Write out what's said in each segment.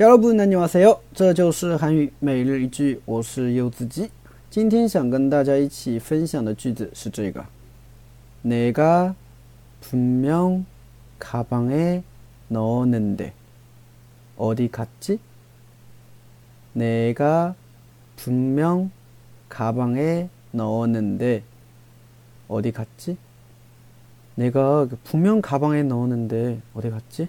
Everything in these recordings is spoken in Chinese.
여러분安녕하세요，这就是韩语每日一句，我是柚子鸡。今天想跟大家一起分享的句子是这个：내가분명가방에넣었는데어디갔지내가분명가방에넣었는데어디갔지내가분명가방에넣었는데어디갔지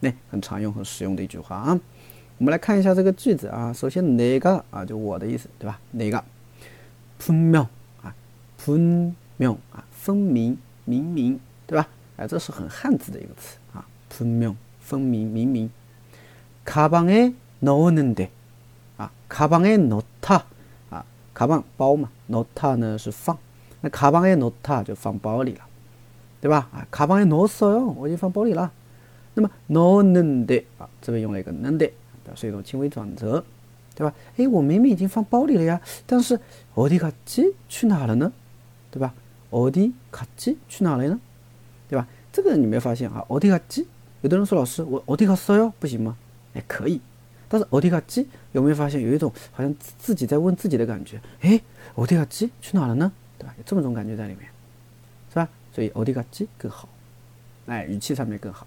那很常用、很实用的一句话啊。我们来看一下这个句子啊。首先，哪个啊，就我的意思，对吧？哪个？分明啊，分明啊，分明、明明，对吧？哎，这是很汉字的一个词啊。分明、分明、明明。가방에넣었는 데， 啊，가방에넣 다， 啊，가방包嘛，넣다呢是放，那가방에넣다就放包里了，对吧？啊，가방에넣었어 요， 我已经放包里了。 那么넣었는데啊，这边用了一个는데表示一种轻微转折，对吧？哎，我明明已经放包里了呀，但是어디갔지去哪了呢？对吧？어디갔지去哪了呢？对吧？这个你没发现啊？어디갔지有的人说老师，我어디갔어 요？ 不行吗？哎，可以。但是어디갔지有没有发现有一种好像自己在问自己的感觉？哎，어디갔지去哪了呢？对吧？有这么种感觉在里面，是吧？所以어디갔지更好，哎，语气上面更好。